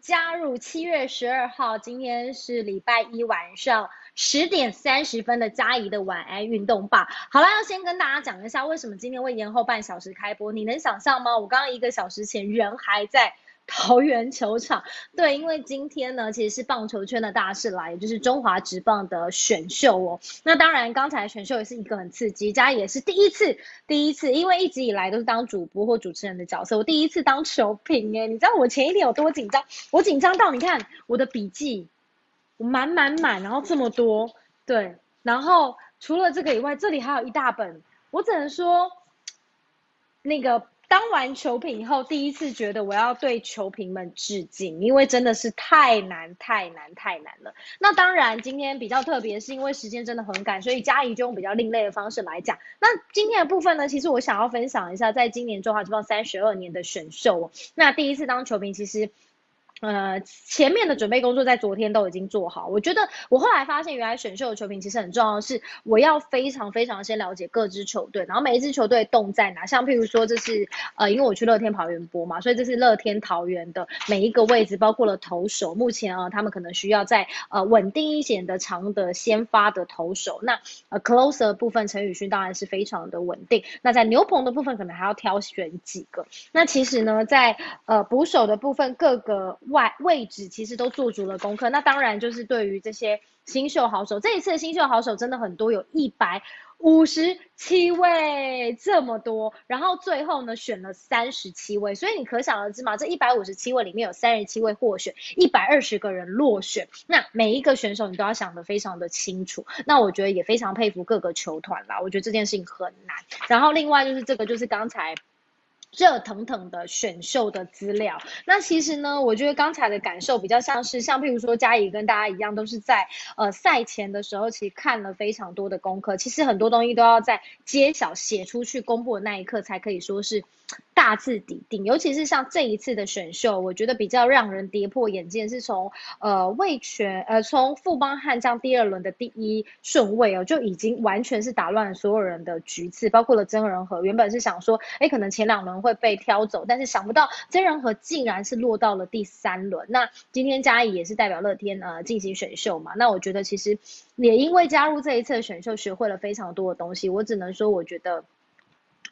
加入七月十二号，今天是礼拜一晚上十点三十分的嘉怡的晚安运动吧。好了，要先跟大家讲一下为什么今天会延后半小时开播，你能想象吗？我刚刚一个小时前人还在。桃园球场，对，因为今天呢，其实是棒球圈的大事来，也就是中华职棒的选秀哦。那当然，刚才选秀也是一个很刺激，加也是第一次，第一次，因为一直以来都是当主播或主持人的角色，我第一次当球评哎，你知道我前一天有多紧张？我紧张到你看我的笔记，我满满满，然后这么多，对，然后除了这个以外，这里还有一大本，我只能说，那个。当完球评以后，第一次觉得我要对球评们致敬，因为真的是太难、太难、太难了。那当然，今天比较特别，是因为时间真的很赶，所以嘉怡就用比较另类的方式来讲。那今天的部分呢，其实我想要分享一下，在今年中华职棒三十二年的选秀。那第一次当球评，其实。呃，前面的准备工作在昨天都已经做好。我觉得我后来发现，原来选秀的球评其实很重要的是，我要非常非常先了解各支球队，然后每一支球队动在哪。像譬如说，这是呃，因为我去乐天桃园播嘛，所以这是乐天桃园的每一个位置，包括了投手。目前啊，他们可能需要在呃稳定一些的长的先发的投手。那呃，closer 部分，陈宇勋当然是非常的稳定。那在牛棚的部分，可能还要挑选几个。那其实呢，在呃捕手的部分，各个。外位置其实都做足了功课，那当然就是对于这些新秀好手，这一次的新秀好手真的很多，有一百五十七位这么多，然后最后呢选了三十七位，所以你可想而知嘛，这一百五十七位里面有三十七位获选，一百二十个人落选，那每一个选手你都要想得非常的清楚，那我觉得也非常佩服各个球团啦，我觉得这件事情很难，然后另外就是这个就是刚才。热腾腾的选秀的资料，那其实呢，我觉得刚才的感受比较像是，像譬如说嘉怡跟大家一样，都是在呃赛前的时候，其实看了非常多的功课，其实很多东西都要在揭晓写出去公布的那一刻，才可以说是。大字抵定，尤其是像这一次的选秀，我觉得比较让人跌破眼镜，是从呃魏权呃从富邦悍将第二轮的第一顺位哦，就已经完全是打乱所有人的局次，包括了曾仁和。原本是想说，哎，可能前两轮会被挑走，但是想不到真人和竟然是落到了第三轮。那今天嘉义也是代表乐天呃进行选秀嘛，那我觉得其实也因为加入这一次的选秀，学会了非常多的东西。我只能说，我觉得。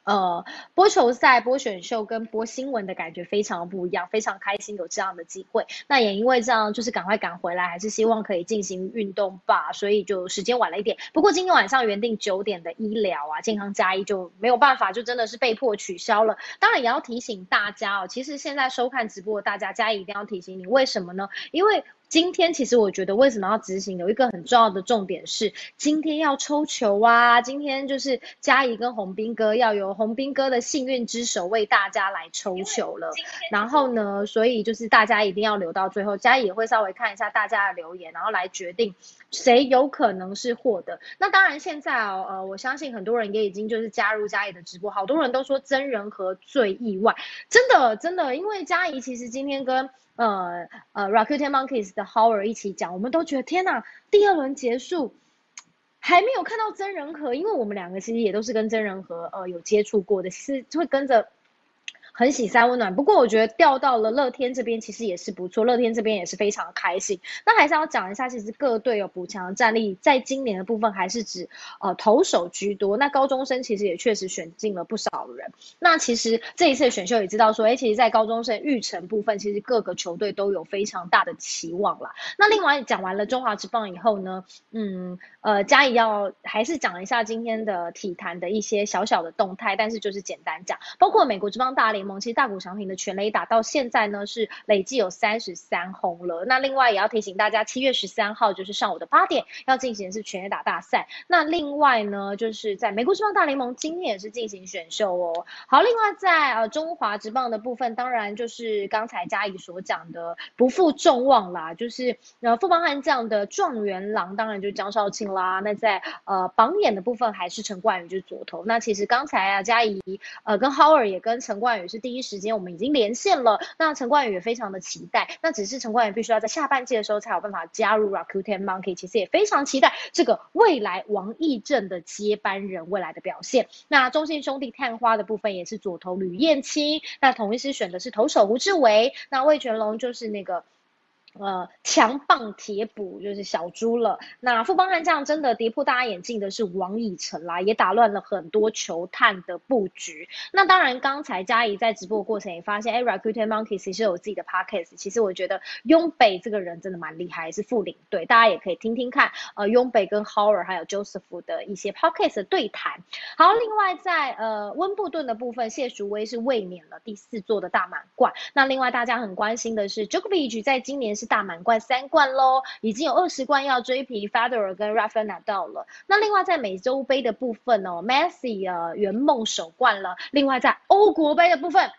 呃，播球赛、播选秀跟播新闻的感觉非常不一样，非常开心有这样的机会。那也因为这样，就是赶快赶回来，还是希望可以进行运动吧，所以就时间晚了一点。不过今天晚上原定九点的医疗啊、健康加一就没有办法，就真的是被迫取消了。当然也要提醒大家哦，其实现在收看直播的大家，加一一定要提醒你，为什么呢？因为今天其实我觉得为什么要执行，有一个很重要的重点是，今天要抽球啊！今天就是嘉怡跟洪斌哥要由洪斌哥的幸运之手为大家来抽球了。然后呢，所以就是大家一定要留到最后，嘉怡也会稍微看一下大家的留言，然后来决定谁有可能是获得。那当然现在哦，呃，我相信很多人也已经就是加入嘉怡的直播，好多人都说真人和最意外，真的真的，因为嘉怡其实今天跟。呃呃 r a c u t e n Monkeys 的 Howard 一起讲，我们都觉得天哪，第二轮结束还没有看到真人和，因为我们两个其实也都是跟真人和呃有接触过的，是会跟着。很喜三温暖，不过我觉得调到了乐天这边其实也是不错，乐天这边也是非常开心。那还是要讲一下，其实各队有补强战力，在今年的部分还是指呃投手居多。那高中生其实也确实选进了不少人。那其实这一次选秀也知道说，哎，其实，在高中生育成部分，其实各个球队都有非常大的期望啦。那另外讲完了中华职棒以后呢，嗯，呃，嘉怡要还是讲一下今天的体坛的一些小小的动态，但是就是简单讲，包括美国职棒大联。其实大谷翔平的全垒打到现在呢是累计有三十三轰了。那另外也要提醒大家，七月十三号就是上午的八点要进行的是全垒打大赛。那另外呢，就是在美国职棒大联盟今天也是进行选秀哦。好，另外在呃中华职棒的部分，当然就是刚才嘉怡所讲的不负众望啦，就是呃富邦悍将的状元郎，当然就是江少庆啦。那在呃榜眼的部分还是陈冠宇就是左投。那其实刚才啊嘉怡呃跟 Howard 也跟陈冠宇是。第一时间我们已经连线了，那陈冠宇也非常的期待，那只是陈冠宇必须要在下半季的时候才有办法加入 Rakuten Monkey，其实也非常期待这个未来王义正的接班人未来的表现。那中信兄弟探花的部分也是左投吕燕青，那同一师选的是投手胡志伟，那魏全龙就是那个。呃，强棒铁补就是小猪了。那富邦悍将真的跌破大家眼镜的是王以诚啦，也打乱了很多球探的布局。那当然，刚才嘉怡在直播过程也发现，哎，Rakuten Monkeys 其实有自己的 podcast。其实我觉得雍北这个人真的蛮厉害，是副领队，大家也可以听听看。呃，雍北跟 Howard 还有 Joseph 的一些 podcast 对谈。好，另外在呃温布顿的部分，谢淑薇是卫冕了第四座的大满贯。那另外大家很关心的是，Jokovic 在今年是大满贯三冠喽，已经有二十冠要追平 Federer 跟 Rafael 拿到了。那另外在美洲杯的部分哦，Messi 呃圆梦首冠了。另外在欧国杯的部分，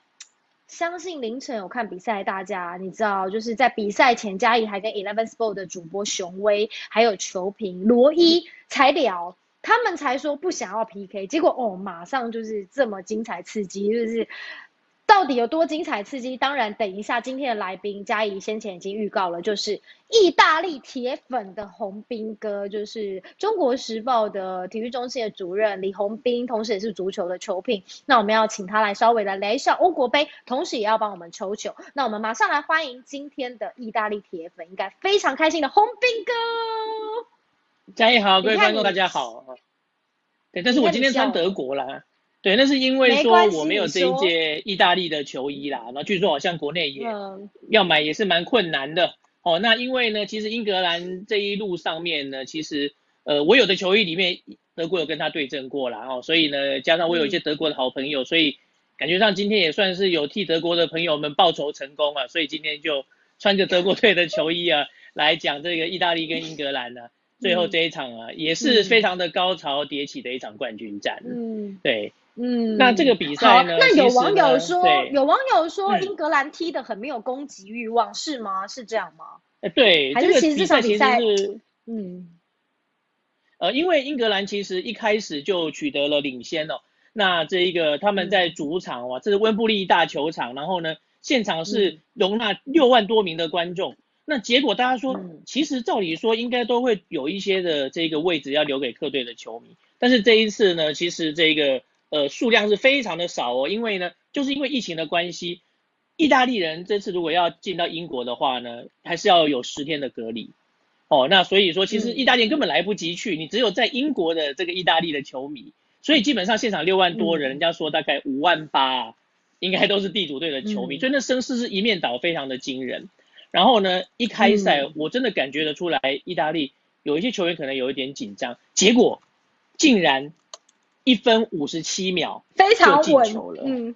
相信凌晨有看比赛，大家你知道就是在比赛前，嘉义还跟 Eleven Sport 的主播熊威还有球评罗伊才聊，他们才说不想要 PK，结果哦马上就是这么精彩刺激，就是。到底有多精彩刺激？当然，等一下今天的来宾嘉怡先前已经预告了，就是意大利铁粉的洪斌哥，就是中国时报的体育中心的主任李洪斌，同时也是足球的球评。那我们要请他来稍微来聊一下欧国杯，同时也要帮我们抽球。那我们马上来欢迎今天的意大利铁粉，应该非常开心的洪斌哥。嘉怡好，各位观众大家好。对，但是我今天穿德国啦。对，那是因为说我没有这一届意大利的球衣啦，然后据说好像国内也要买也是蛮困难的哦。那因为呢，其实英格兰这一路上面呢，其实呃我有的球衣里面德国有跟他对阵过啦哦，所以呢加上我有一些德国的好朋友，所以感觉上今天也算是有替德国的朋友们报仇成功啊，所以今天就穿着德国队的球衣啊来讲这个意大利跟英格兰呢最后这一场啊也是非常的高潮迭起的一场冠军战，嗯，对。嗯，那这个比赛呢？那有网友说，有网友说英格兰踢的很没有攻击欲望，是吗？是这样吗？哎，对，这个比赛其实是，嗯，呃，因为英格兰其实一开始就取得了领先哦。那这一个他们在主场哇，这是温布利大球场，然后呢，现场是容纳六万多名的观众。那结果大家说，其实照理说应该都会有一些的这个位置要留给客队的球迷，但是这一次呢，其实这个。呃，数量是非常的少哦，因为呢，就是因为疫情的关系，意大利人这次如果要进到英国的话呢，还是要有十天的隔离，哦，那所以说其实意大利根本来不及去，你只有在英国的这个意大利的球迷，所以基本上现场六万多人，人家说大概五万八，应该都是地主队的球迷，所以那声势是一面倒，非常的惊人。然后呢，一开赛我真的感觉得出来，意大利有一些球员可能有一点紧张，结果竟然。一分五十七秒非常就进球了，嗯，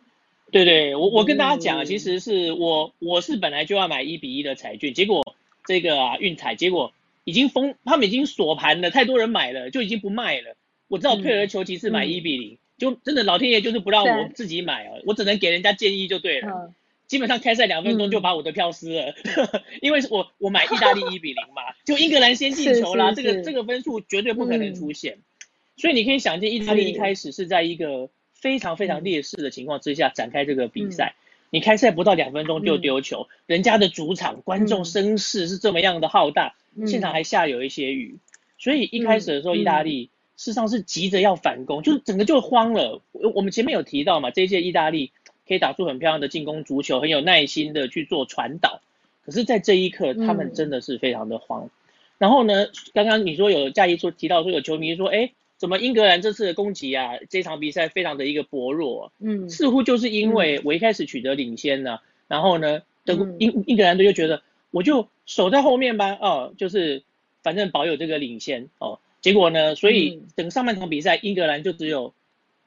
对对，我我跟大家讲，其实是我我是本来就要买一比一的彩券，结果这个啊运彩，结果已经封，他们已经锁盘了，太多人买了，就已经不卖了。我知道退而求其次买一比零，就真的老天爷就是不让我自己买啊，我只能给人家建议就对了。基本上开赛两分钟就把我的票撕了，因为我我买意大利一比零嘛，就英格兰先进 球啦，这个这个分数绝对不可能出现。所以你可以想见，意大利一开始是在一个非常非常劣势的情况之下展开这个比赛。你开赛不到两分钟就丢球，人家的主场观众声势是这么样的浩大，现场还下有一些雨，所以一开始的时候，意大利事实上是急着要反攻，就是整个就慌了。我们前面有提到嘛，这一届意大利可以打出很漂亮的进攻足球，很有耐心的去做传导，可是，在这一刻，他们真的是非常的慌。然后呢，刚刚你说有嘉怡说提到说有球迷说，哎。怎么英格兰这次的攻击啊？这场比赛非常的一个薄弱，嗯，似乎就是因为我一开始取得领先呢，然后呢，德英英格兰队就觉得我就守在后面吧，哦，就是反正保有这个领先哦，结果呢，所以整个上半场比赛英格兰就只有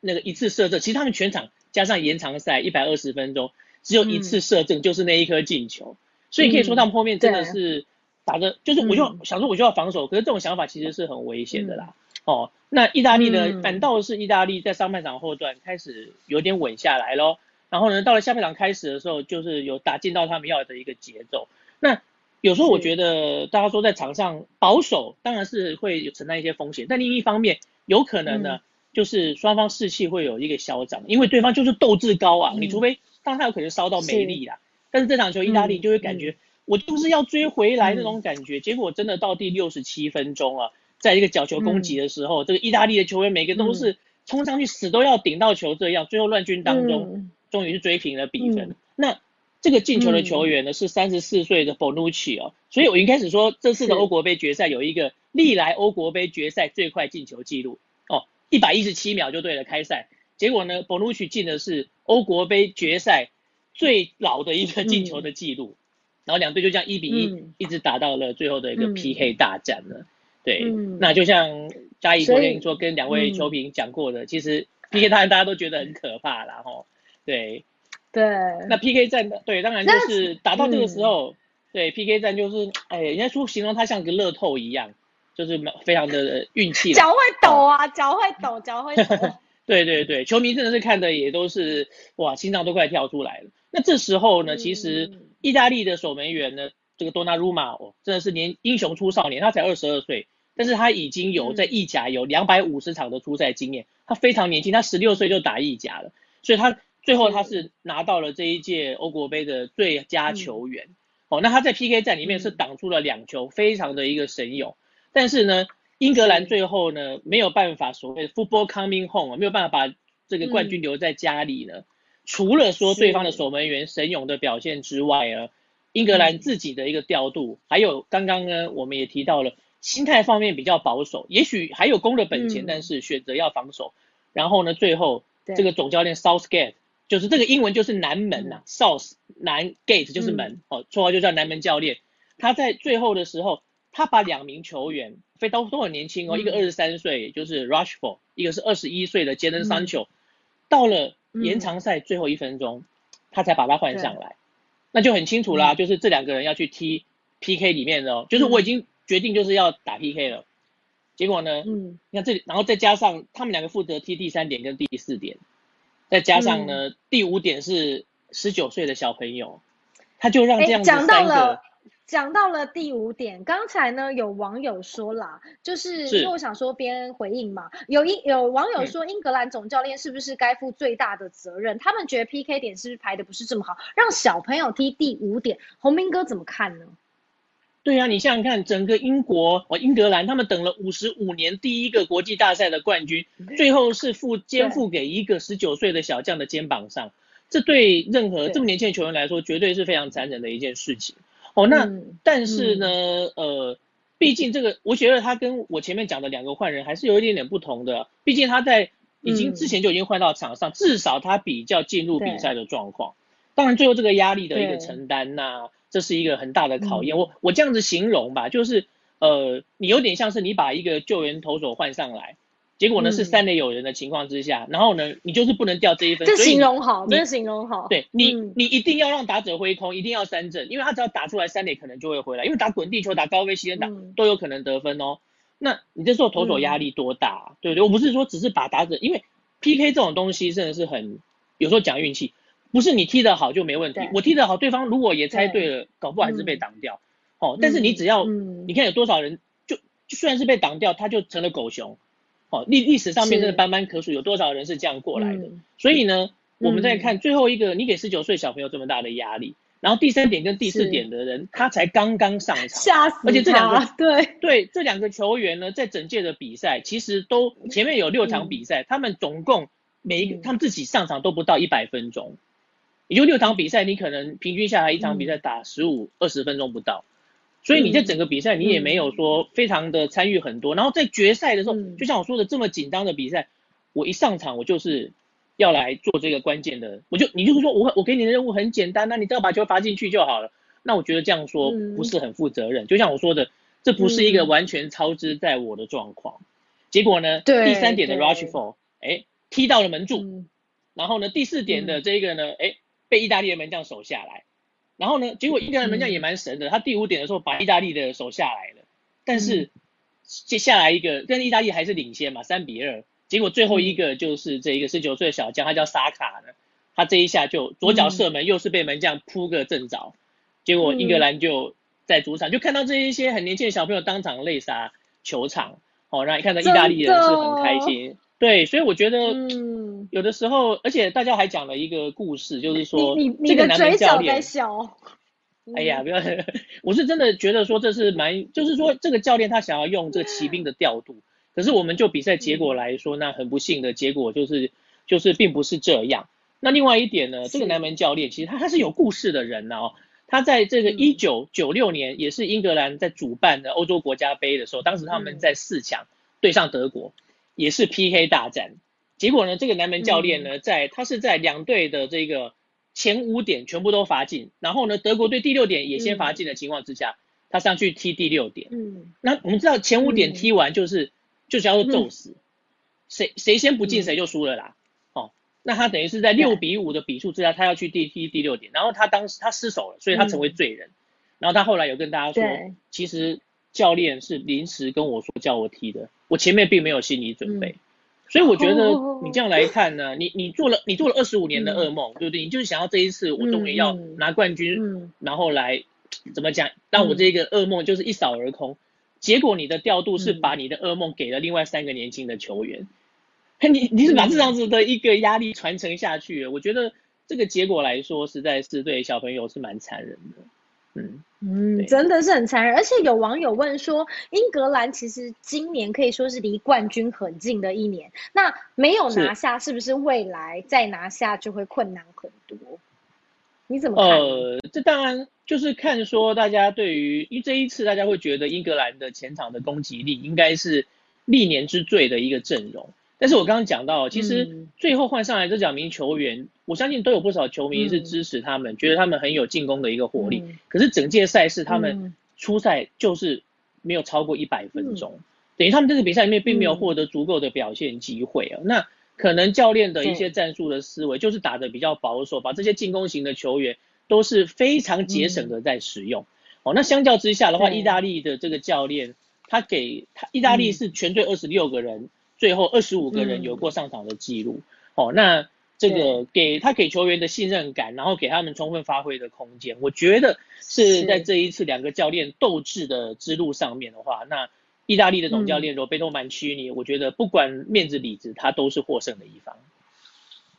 那个一次射正，其实他们全场加上延长赛一百二十分钟，只有一次射正，就是那一颗进球，所以可以说他们后面真的是打的，就是我就想说我就要防守，可是这种想法其实是很危险的啦。哦，那意大利呢？反倒是意大利在上半场后段开始有点稳下来咯。然后呢，到了下半场开始的时候，就是有打进到他们要的一个节奏。那有时候我觉得，大家说在场上保守，当然是会有承担一些风险。但另一方面，有可能呢，就是双方士气会有一个消长，因为对方就是斗志高昂。你除非当然他有可能烧到没力啦，但是这场球意大利就会感觉我就是要追回来那种感觉。结果真的到第六十七分钟啊。在一个角球攻击的时候，这个意大利的球员每个都是冲上去死都要顶到球，这样最后乱军当中终于是追平了比分。那这个进球的球员呢是三十四岁的 Bonucci 哦，所以我一开始说这次的欧国杯决赛有一个历来欧国杯决赛最快进球记录。哦，一百一十七秒就对了开赛，结果呢 Bonucci 进的是欧国杯决赛最老的一个进球的记录，然后两队就这样一比一一直打到了最后的一个 PK 大战了，对，那就像嘉怡昨天说跟两位球评讲过的，其实 PK 大战大家都觉得很可怕啦吼，对。对，那 PK 战的对，当然就是打到这个时候，对 PK 战就是，哎，人家说形容它像个乐透一样，就是非常的运气。脚会抖啊，脚会抖，脚会抖。对对对，球迷真的是看的也都是哇，心脏都快跳出来了。那这时候呢，其实意大利的守门员呢，这个多纳鲁马哦，真的是年英雄出少年，他才二十二岁，但是他已经有在意甲有两百五十场的出赛经验，他非常年轻，他十六岁就打意甲了，所以他。最后他是。拿到了这一届欧国杯的最佳球员，哦，那他在 PK 战里面是挡出了两球，非常的一个神勇。但是呢，英格兰最后呢没有办法所谓的 football coming home 没有办法把这个冠军留在家里呢。除了说对方的守门员神勇的表现之外呢，英格兰自己的一个调度，还有刚刚呢我们也提到了心态方面比较保守，也许还有攻的本钱，但是选择要防守。然后呢，最后这个总教练 Southgate。就是这个英文就是南门呐，South 南 Gate 就是门，哦，绰号就叫南门教练。他在最后的时候，他把两名球员，非都都很年轻哦，一个二十三岁，就是 Rushford，一个是二十一岁的杰登桑丘。到了延长赛最后一分钟，他才把他换上来，那就很清楚啦，就是这两个人要去踢 PK 里面的哦，就是我已经决定就是要打 PK 了。结果呢，嗯，你看这里，然后再加上他们两个负责踢第三点跟第四点。再加上呢，第五点是十九岁的小朋友，他就让这样子讲到了，讲到了第五点。刚才呢，有网友说啦，就是因为我想说边回应嘛，有一有网友说，英格兰总教练是不是该负最大的责任？他们觉得 PK 点是不是排的不是这么好，让小朋友踢第五点，洪明哥怎么看呢？对啊，你想想看，整个英国哦，英格兰他们等了五十五年第一个国际大赛的冠军，最后是负肩负给一个十九岁的小将的肩膀上，这对任何这么年轻的球员来说，绝对是非常残忍的一件事情。哦，那但是呢，呃，毕竟这个，我觉得他跟我前面讲的两个换人还是有一点点不同的，毕竟他在已经之前就已经换到场上，至少他比较进入比赛的状况。当然，最后这个压力的一个承担呐。这是一个很大的考验，我我这样子形容吧，就是呃，你有点像是你把一个救援投手换上来，结果呢是三垒有人的情况之下，然后呢你就是不能掉这一分，这形容好，这形容好，对你你一定要让打者挥空，一定要三振，因为他只要打出来三垒可能就会回来，因为打滚地球、打高飞、西人打都有可能得分哦。那你这时候投手压力多大，对不对？我不是说只是把打者，因为 PK 这种东西真的是很有时候讲运气。不是你踢得好就没问题，我踢得好，对方如果也猜对了，搞不好还是被挡掉。哦，但是你只要，你看有多少人就虽然是被挡掉，他就成了狗熊。哦，历历史上面真的斑斑可数，有多少人是这样过来的？所以呢，我们再看最后一个，你给十九岁小朋友这么大的压力，然后第三点跟第四点的人，他才刚刚上场，吓死而且这两个对。对，这两个球员呢，在整届的比赛其实都前面有六场比赛，他们总共每一个他们自己上场都不到一百分钟。也就六场比赛，你可能平均下来一场比赛打十五二十分钟不到，所以你在整个比赛你也没有说非常的参与很多。然后在决赛的时候，就像我说的这么紧张的比赛，我一上场我就是要来做这个关键的，我就你就是说我我给你的任务很简单，那你只要把球罚进去就好了。那我觉得这样说不是很负责任。就像我说的，这不是一个完全超支在我的状况。结果呢，第三点的 Rushford，哎，踢到了门柱，然后呢，第四点的这个呢，哎。被意大利的门将守下来，然后呢，结果意大利门将也蛮神的，他第五点的时候把意大利的守下来了，但是接下来一个，跟意大利还是领先嘛，三比二，结果最后一个就是这一个十九岁的小将，他叫萨卡呢，他这一下就左脚射门，又是被门将扑个正着，结果英格兰就在主场就看到这一些很年轻的小朋友当场泪洒球场，哦，让你看到意大利人是很开心。对，所以我觉得，嗯，有的时候，而且大家还讲了一个故事，就是说，你你的嘴角在笑。哎呀，不要，我是真的觉得说这是蛮，就是说这个教练他想要用这个骑兵的调度，可是我们就比赛结果来说，那很不幸的结果就是就是并不是这样。那另外一点呢，这个南门教练其实他他是有故事的人呢哦。他在这个一九九六年，也是英格兰在主办的欧洲国家杯的时候，当时他们在四强对上德国，也是 PK 大战。结果呢，这个南门教练呢，在他是在两队的这个前五点全部都罚进，然后呢，德国队第六点也先罚进的情况之下，他上去踢第六点。嗯，那我们知道前五点踢完就是就叫做宙死，谁谁先不进谁就输了啦。哦那他等于是在六比五的比数之下，他要去第踢第六点，然后他当时他失手了，所以他成为罪人。然后他后来有跟大家说，其实教练是临时跟我说叫我踢的，我前面并没有心理准备。所以我觉得你这样来看呢，你你做了你做了二十五年的噩梦，对不对？你就是想要这一次我终于要拿冠军，然后来怎么讲，让我这个噩梦就是一扫而空。结果你的调度是把你的噩梦给了另外三个年轻的球员。你你是把这样子的一个压力传承下去，我觉得这个结果来说，实在是对小朋友是蛮残忍的。嗯嗯，真的是很残忍。而且有网友问说，英格兰其实今年可以说是离冠军很近的一年，那没有拿下，是不是未来再拿下就会困难很多？你怎么看？呃，这当然就是看说大家对于，因为这一次大家会觉得英格兰的前场的攻击力应该是历年之最的一个阵容。但是我刚刚讲到，其实最后换上来这两名球员，我相信都有不少球迷是支持他们，觉得他们很有进攻的一个活力。可是整届赛事他们初赛就是没有超过一百分钟，等于他们这个比赛里面并没有获得足够的表现机会啊。那可能教练的一些战术的思维就是打的比较保守，把这些进攻型的球员都是非常节省的在使用。哦，那相较之下的话，意大利的这个教练他给他意大利是全队二十六个人。最后二十五个人有过上场的记录，哦，那这个给他给球员的信任感，然后给他们充分发挥的空间，我觉得是在这一次两个教练斗智的之路上面的话，那意大利的总教练罗贝托曼区尼，我觉得不管面子里子，他都是获胜的一方。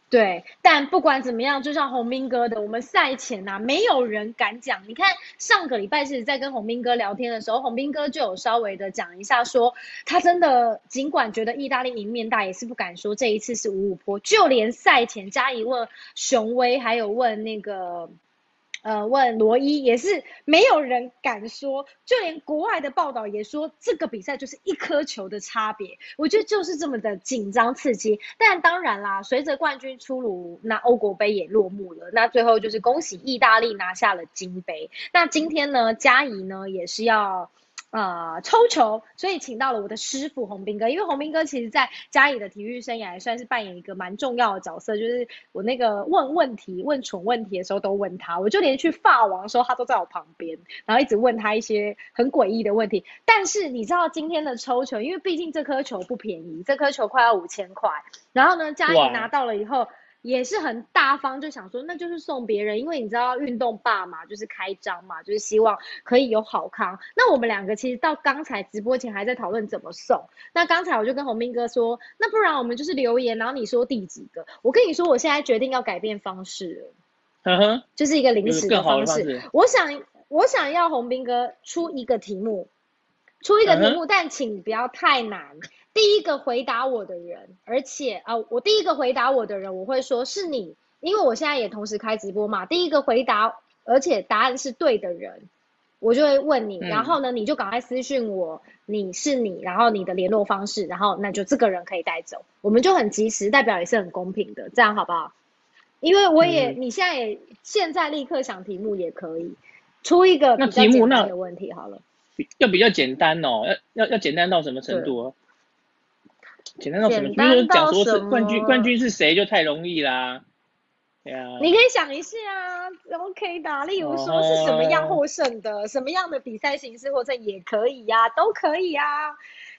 对，但不管怎么样，就像洪斌哥的，我们赛前呐，没有人敢讲。你看上个礼拜是在跟洪斌哥聊天的时候，洪斌哥就有稍微的讲一下，说他真的尽管觉得意大利赢面大，也是不敢说这一次是五五坡。就连赛前加一问雄威，还有问那个。呃，问罗伊也是没有人敢说，就连国外的报道也说这个比赛就是一颗球的差别。我觉得就是这么的紧张刺激。但当然啦，随着冠军出炉，那欧国杯也落幕了。那最后就是恭喜意大利拿下了金杯。那今天呢，嘉怡呢也是要。呃，抽球，所以请到了我的师傅洪斌哥，因为洪斌哥其实在家里的体育生涯也算是扮演一个蛮重要的角色，就是我那个问问题、问蠢问题的时候都问他，我就连去发王的时候他都在我旁边，然后一直问他一些很诡异的问题。但是你知道今天的抽球，因为毕竟这颗球不便宜，这颗球快要五千块，然后呢，嘉怡拿到了以后。也是很大方，就想说那就是送别人，因为你知道运动爸嘛，就是开张嘛，就是希望可以有好康。那我们两个其实到刚才直播前还在讨论怎么送。那刚才我就跟洪斌哥说，那不然我们就是留言，然后你说第几个？我跟你说，我现在决定要改变方式了，嗯哼，就是一个临时的方式。我想我想要洪斌哥出一个题目，出一个题目，但请不要太难。第一个回答我的人，而且啊，我第一个回答我的人，我会说是你，因为我现在也同时开直播嘛。第一个回答，而且答案是对的人，我就会问你，然后呢，你就赶快私信我，你是你，然后你的联络方式，然后那就这个人可以带走，我们就很及时，代表也是很公平的，这样好不好？因为我也，你现在也现在立刻想题目也可以，出一个比较简单的问题好了，要比较简单哦，要要要简单到什么程度？简单到什么？比如说讲说是冠军，冠军是谁就太容易啦。对啊，你可以想一下啊，OK 的。例如说是什么样获胜的，什么样的比赛形式获胜也可以呀，都可以啊。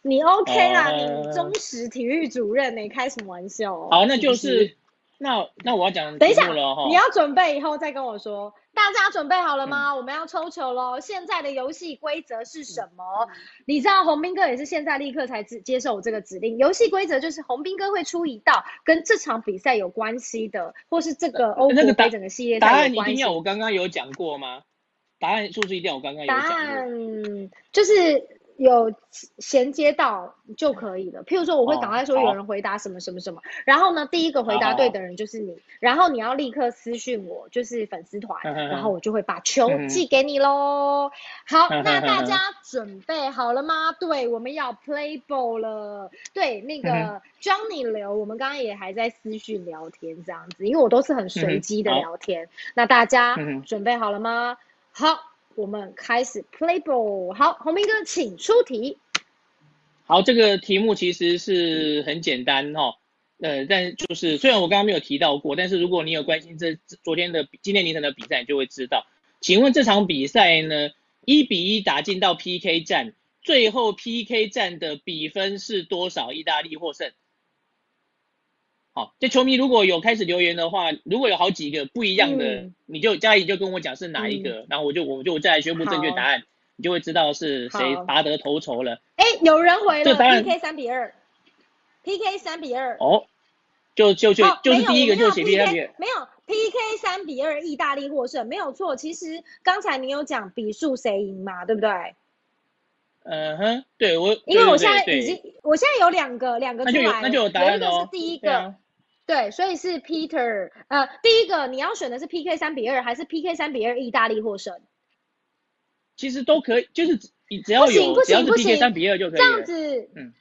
你 OK 啦，你忠实体育主任，你开什么玩笑？好，那就是那那我要讲等一下了，你要准备以后再跟我说。大家准备好了吗？我们要抽球喽！现在的游戏规则是什么？你知道洪斌哥也是现在立刻才接接受我这个指令。游戏规则就是洪斌哥会出一道跟这场比赛有关系的，或是这个欧国杯整个系列答案一定要我刚刚有讲过吗？答案是不是一定要我刚刚有讲？答案就是有衔接到就可以了。譬如说，我会赶快说有人回答什么什么什么，然后呢，第一个回答对的人就是你，然后你要立刻私讯我，就是粉丝团，然后我就会把球寄给你喽。好，那大家准备好了吗？对，我们要 play ball 了。对，那个 Johnny 刘，我们刚刚也还在私讯聊天这样子，因为我都是很随机的聊天。那大家准备好了吗？好。我们开始 play ball。好，洪明哥，请出题。好，这个题目其实是很简单哈，呃，但就是虽然我刚刚没有提到过，但是如果你有关心这昨天的今天凌晨的比赛，你就会知道。请问这场比赛呢，一比一打进到 PK 战，最后 PK 战的比分是多少？意大利获胜。好，这球迷如果有开始留言的话，如果有好几个不一样的，你就嘉怡就跟我讲是哪一个，然后我就我就再来宣布正确答案，你就会知道是谁拔得头筹了。哎，有人回了，PK 三比二，PK 三比二。哦，就就就就是第一个就写 PK，没有 PK 三比二，意大利获胜，没有错。其实刚才你有讲比数谁赢嘛，对不对？嗯哼，对我，因为我现在已经，我现在有两个两个出来，那就有答案哦。是第一个。对，所以是 Peter，呃，第一个你要选的是 PK 三比二，还是 PK 三比二意大利获胜？其实都可以，就是你只要有只要是 PK 三比二就可以。这样子，嗯，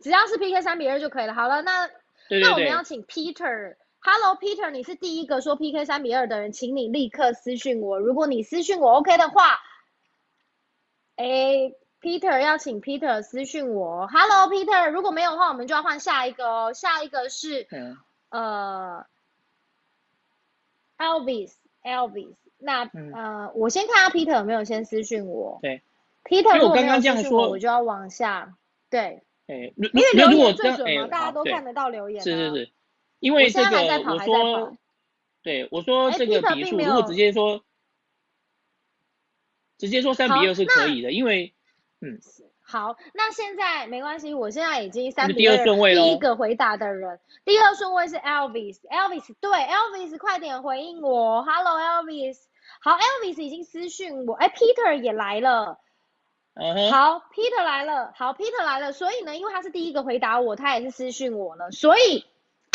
只要是 PK 三比二就可以了。好了，那那我们要请 Peter，Hello Peter，你是第一个说 PK 三比二的人，请你立刻私讯我。如果你私讯我 OK 的话，哎，Peter 要请 Peter 私讯我。Hello Peter，如果没有的话，我们就要换下一个哦。下一个是。呃，Elvis，Elvis，那呃，我先看下 Peter 有没有先私讯我。对，Peter 如果没有私讯我，我就要往下。对，哎，因为留言最准嘛，大家都看得到留言。是是是，因为这个我说，对，我说这个比数如果直接说，直接说三比二是可以的，因为，嗯。好，那现在没关系，我现在已经三比二，第一个回答的人，第二顺位是 Elvis，Elvis 对，Elvis 快点回应我，Hello Elvis，好，Elvis 已经私讯我，哎，Peter 也来了，嗯好，Peter 来了，好，Peter 来了，所以呢，因为他是第一个回答我，他也是私讯我了，所以。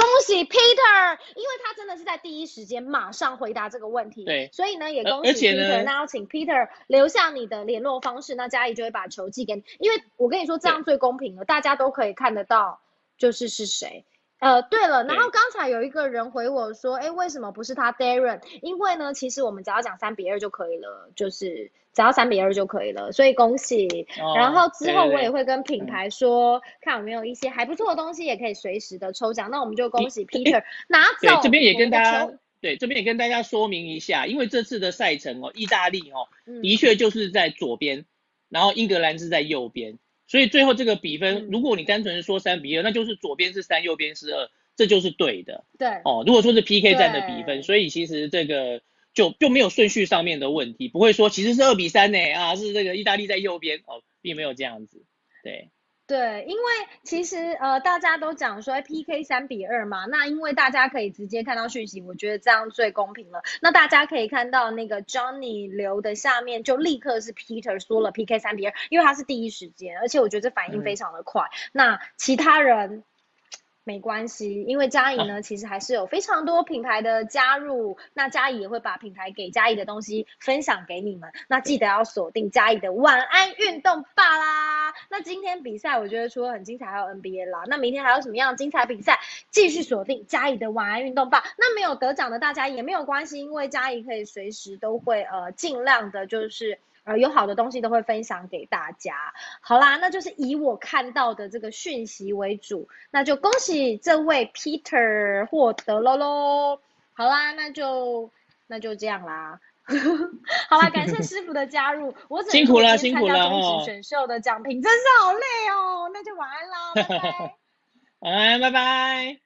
恭喜 Peter，因为他真的是在第一时间马上回答这个问题，对，所以呢也恭喜 Peter，那要请 Peter 留下你的联络方式，那嘉怡就会把球寄给你，因为我跟你说这样最公平了，大家都可以看得到就是是谁。呃，对了，然后刚才有一个人回我说，哎，为什么不是他 Darren？因为呢，其实我们只要讲三比二就可以了，就是只要三比二就可以了，所以恭喜。然后之后我也会跟品牌说，看有没有一些还不错的东西，也可以随时的抽奖。那我们就恭喜 Peter 拿走。这边也跟大家，对，这边也跟大家说明一下，因为这次的赛程哦，意大利哦，的确就是在左边，然后英格兰是在右边。所以最后这个比分，如果你单纯说三比二，那就是左边是三，右边是二，这就是对的。对。哦，如果说是 PK 战的比分，所以其实这个就就没有顺序上面的问题，不会说其实是二比三呢啊，是这个意大利在右边哦，并没有这样子。对。对，因为其实呃大家都讲说 PK 三比二嘛，那因为大家可以直接看到讯息，我觉得这样最公平了。那大家可以看到那个 Johnny 留的下面就立刻是 Peter 说了 PK 三比二，因为他是第一时间，而且我觉得这反应非常的快。那其他人。没关系，因为嘉怡呢，其实还是有非常多品牌的加入，那嘉怡也会把品牌给嘉怡的东西分享给你们。那记得要锁定嘉怡的晚安运动吧啦。那今天比赛我觉得除了很精彩，还有 NBA 啦。那明天还有什么样的精彩比赛？继续锁定嘉怡的晚安运动吧。那没有得奖的大家也没有关系，因为嘉怡可以随时都会呃尽量的，就是。呃，有好的东西都会分享给大家。好啦，那就是以我看到的这个讯息为主，那就恭喜这位 Peter 获得了喽。好啦，那就那就这样啦。好啦，感谢师傅的加入，我辛苦了，辛苦了哦。选秀的奖品真是好累哦，那就晚安啦，拜拜。晚安，拜拜。